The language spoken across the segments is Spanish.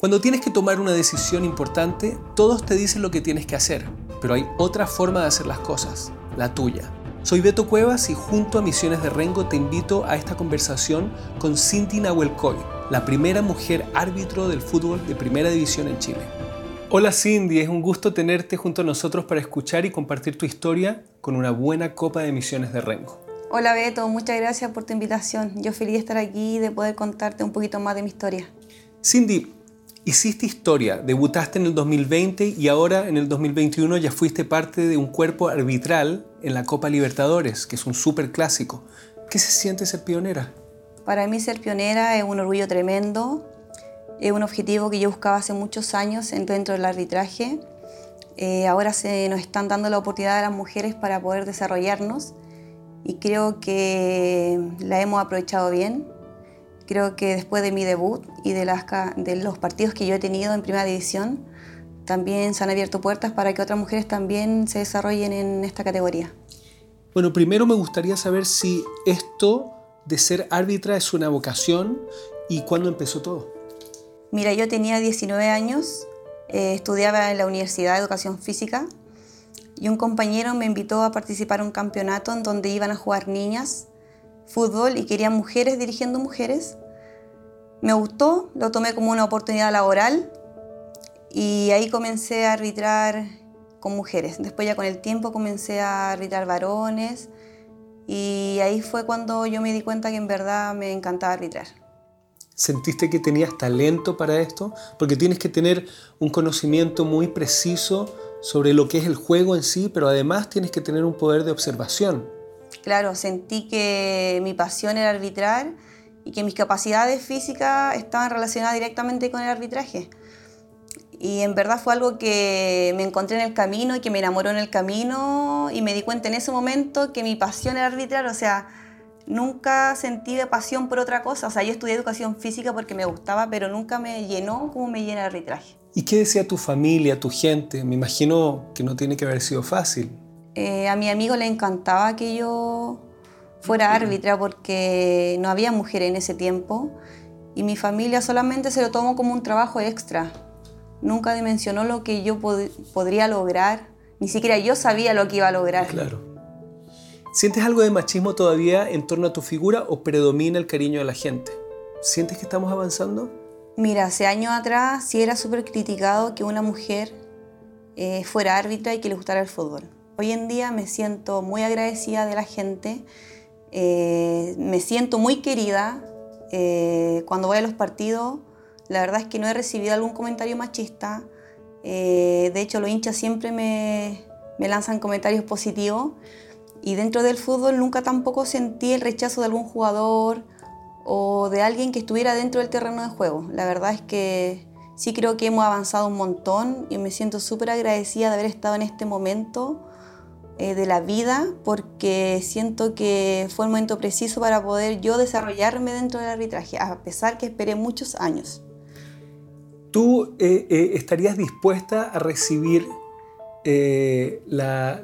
Cuando tienes que tomar una decisión importante, todos te dicen lo que tienes que hacer, pero hay otra forma de hacer las cosas, la tuya. Soy Beto Cuevas y junto a Misiones de Rengo te invito a esta conversación con Cindy Nahuelcoy, la primera mujer árbitro del fútbol de primera división en Chile. Hola Cindy, es un gusto tenerte junto a nosotros para escuchar y compartir tu historia con una buena copa de Misiones de Rengo. Hola Beto, muchas gracias por tu invitación. Yo feliz de estar aquí y de poder contarte un poquito más de mi historia. Cindy, hiciste historia, debutaste en el 2020 y ahora en el 2021 ya fuiste parte de un cuerpo arbitral en la Copa Libertadores, que es un súper clásico. ¿Qué se siente ser pionera? Para mí ser pionera es un orgullo tremendo, es un objetivo que yo buscaba hace muchos años dentro del arbitraje. Eh, ahora se nos están dando la oportunidad a las mujeres para poder desarrollarnos y creo que la hemos aprovechado bien. Creo que después de mi debut y de, las, de los partidos que yo he tenido en primera división, también se han abierto puertas para que otras mujeres también se desarrollen en esta categoría. Bueno, primero me gustaría saber si esto de ser árbitra es una vocación y cuándo empezó todo. Mira, yo tenía 19 años, eh, estudiaba en la Universidad de Educación Física y un compañero me invitó a participar en un campeonato en donde iban a jugar niñas fútbol y querían mujeres dirigiendo mujeres. Me gustó, lo tomé como una oportunidad laboral y ahí comencé a arbitrar con mujeres. Después ya con el tiempo comencé a arbitrar varones y ahí fue cuando yo me di cuenta que en verdad me encantaba arbitrar. ¿Sentiste que tenías talento para esto? Porque tienes que tener un conocimiento muy preciso sobre lo que es el juego en sí, pero además tienes que tener un poder de observación. Claro, sentí que mi pasión era arbitrar y que mis capacidades físicas estaban relacionadas directamente con el arbitraje. Y en verdad fue algo que me encontré en el camino y que me enamoró en el camino y me di cuenta en ese momento que mi pasión era arbitrar, o sea, nunca sentí de pasión por otra cosa. O sea, yo estudié educación física porque me gustaba, pero nunca me llenó como me llena el arbitraje. ¿Y qué decía tu familia, tu gente? Me imagino que no tiene que haber sido fácil. Eh, a mi amigo le encantaba que yo fuera árbitra porque no había mujer en ese tiempo y mi familia solamente se lo tomó como un trabajo extra. Nunca dimensionó lo que yo podría lograr, ni siquiera yo sabía lo que iba a lograr. Claro. ¿Sientes algo de machismo todavía en torno a tu figura o predomina el cariño de la gente? ¿Sientes que estamos avanzando? Mira, hace años atrás sí era súper criticado que una mujer eh, fuera árbitra y que le gustara el fútbol. Hoy en día me siento muy agradecida de la gente, eh, me siento muy querida. Eh, cuando voy a los partidos, la verdad es que no he recibido algún comentario machista. de hecho, los hinchas siempre me, me lanzan comentarios positivos. Y dentro del fútbol nunca tampoco sentí el rechazo de algún jugador o de alguien que estuviera dentro del terreno de juego. La verdad es que sí creo que hemos avanzado un montón y me siento súper agradecida de haber estado en este momento eh, de la vida porque siento que fue el momento preciso para poder yo desarrollarme dentro del arbitraje, a pesar que esperé muchos años. ¿Tú eh, eh, estarías dispuesta a recibir la,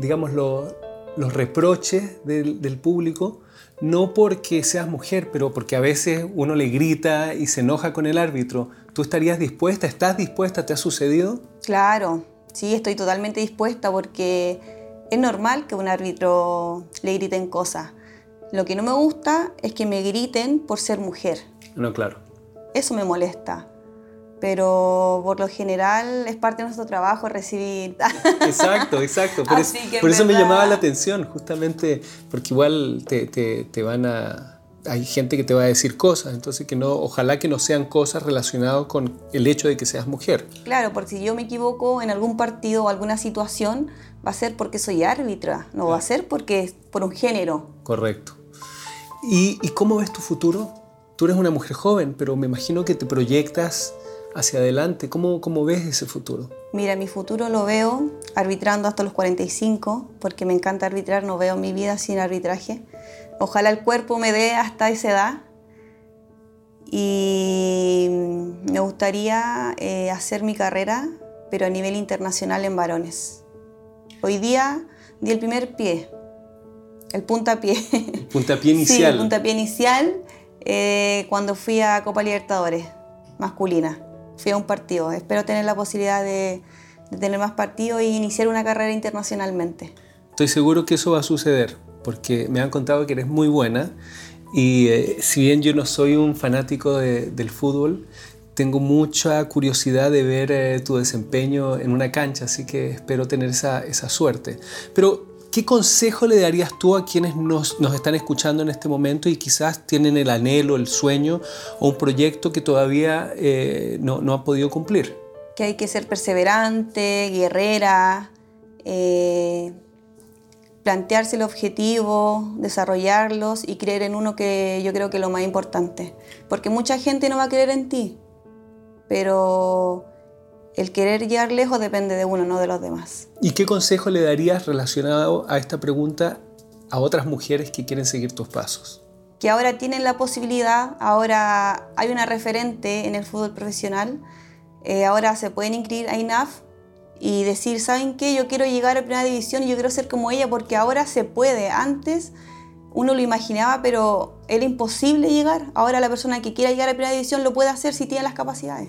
digamos, los reproches del, del público? no porque seas mujer, pero porque a veces uno le grita y se enoja con el árbitro. ¿Tú estarías dispuesta? ¿Estás dispuesta? ¿Te ha sucedido? Claro, sí, estoy totalmente dispuesta porque es normal que un árbitro le griten cosas. Lo que no me gusta es que me griten por ser mujer. No, claro. Eso me molesta pero por lo general es parte de nuestro trabajo recibir. Exacto, exacto. Por, eso, me llamaba la atención, justamente porque igual te, te, te, van a... Hay gente que te va a decir cosas, entonces que no, ojalá que no sean cosas relacionadas con el hecho de que seas mujer. Claro, porque si yo me equivoco en algún partido o alguna situación, va a ser porque soy árbitra, no va a ser porque es por un género. Correcto. ¿Y, ¿Y cómo ves tu futuro? Tú eres una mujer joven, pero me imagino que te proyectas hacia adelante? ¿Cómo, ¿Cómo ves ese futuro? Mira, mi futuro lo veo arbitrando hasta los 45, porque me encanta arbitrar, no veo mi vida sin arbitraje. Ojalá el cuerpo me dé hasta esa edad. Y me gustaría eh, hacer mi carrera, pero a nivel internacional en varones. Hoy día di el primer pie, el puntapié. El puntapié inicial. Sí, el puntapié inicial eh, cuando fui a Copa Libertadores, masculina fui a un partido. Espero tener la posibilidad de, de tener más partidos e iniciar una carrera internacionalmente. Estoy seguro que eso va a suceder, porque me han contado que eres muy buena y eh, si bien yo no soy un fanático de- del fútbol, tengo mucha curiosidad de ver eh, tu desempeño en una cancha, así que espero tener esa, esa suerte. Pero, ¿qué consejo le darías tú a quienes nos, nos están escuchando en este momento y quizás tienen el anhelo, el sueño o un proyecto que todavía eh, no, no han podido cumplir? Que hay que ser perseverante, guerrera, eh, plantearse el objetivo, desarrollarlos y creer en uno que yo creo que es lo más importante. Porque mucha gente no va a creer en ti, pero el querer llegar lejos depende de uno, no de los demás. ¿Y qué consejo le darías relacionado a esta pregunta a otras mujeres que quieren seguir tus pasos? que ahora tienen la posibilidad, ahora hay una referente en el fútbol profesional, eh, ahora se pueden inscribir a INAF y decir, ¿saben qué? Yo quiero llegar a primera división y yo quiero ser como ella porque ahora se puede. Antes uno lo imaginaba, pero era imposible llegar. Ahora la persona que quiera llegar a primera división lo puede hacer si tiene las capacidades.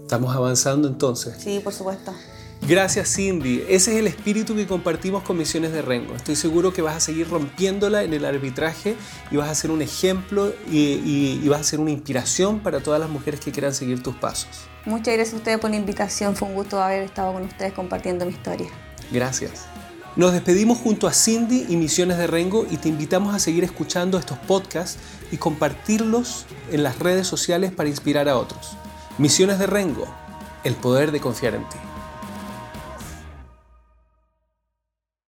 Estamos avanzando entonces. Sí, por supuesto. Gracias Cindy, ese es el espíritu que compartimos con Misiones de Rengo. Estoy seguro que vas a seguir rompiéndola en el arbitraje y vas a ser un ejemplo y, y- y vas a ser una inspiración para todas las mujeres que quieran seguir tus pasos. Muchas gracias a ustedes por la invitación. Fue un gusto haber estado con ustedes compartiendo mi historia. Gracias. Nos despedimos junto a Cindy y Misiones de Rengo y te invitamos a seguir escuchando estos podcasts y compartirlos en las redes sociales para inspirar a otros. Misiones de Rengo, el poder de confiar en ti.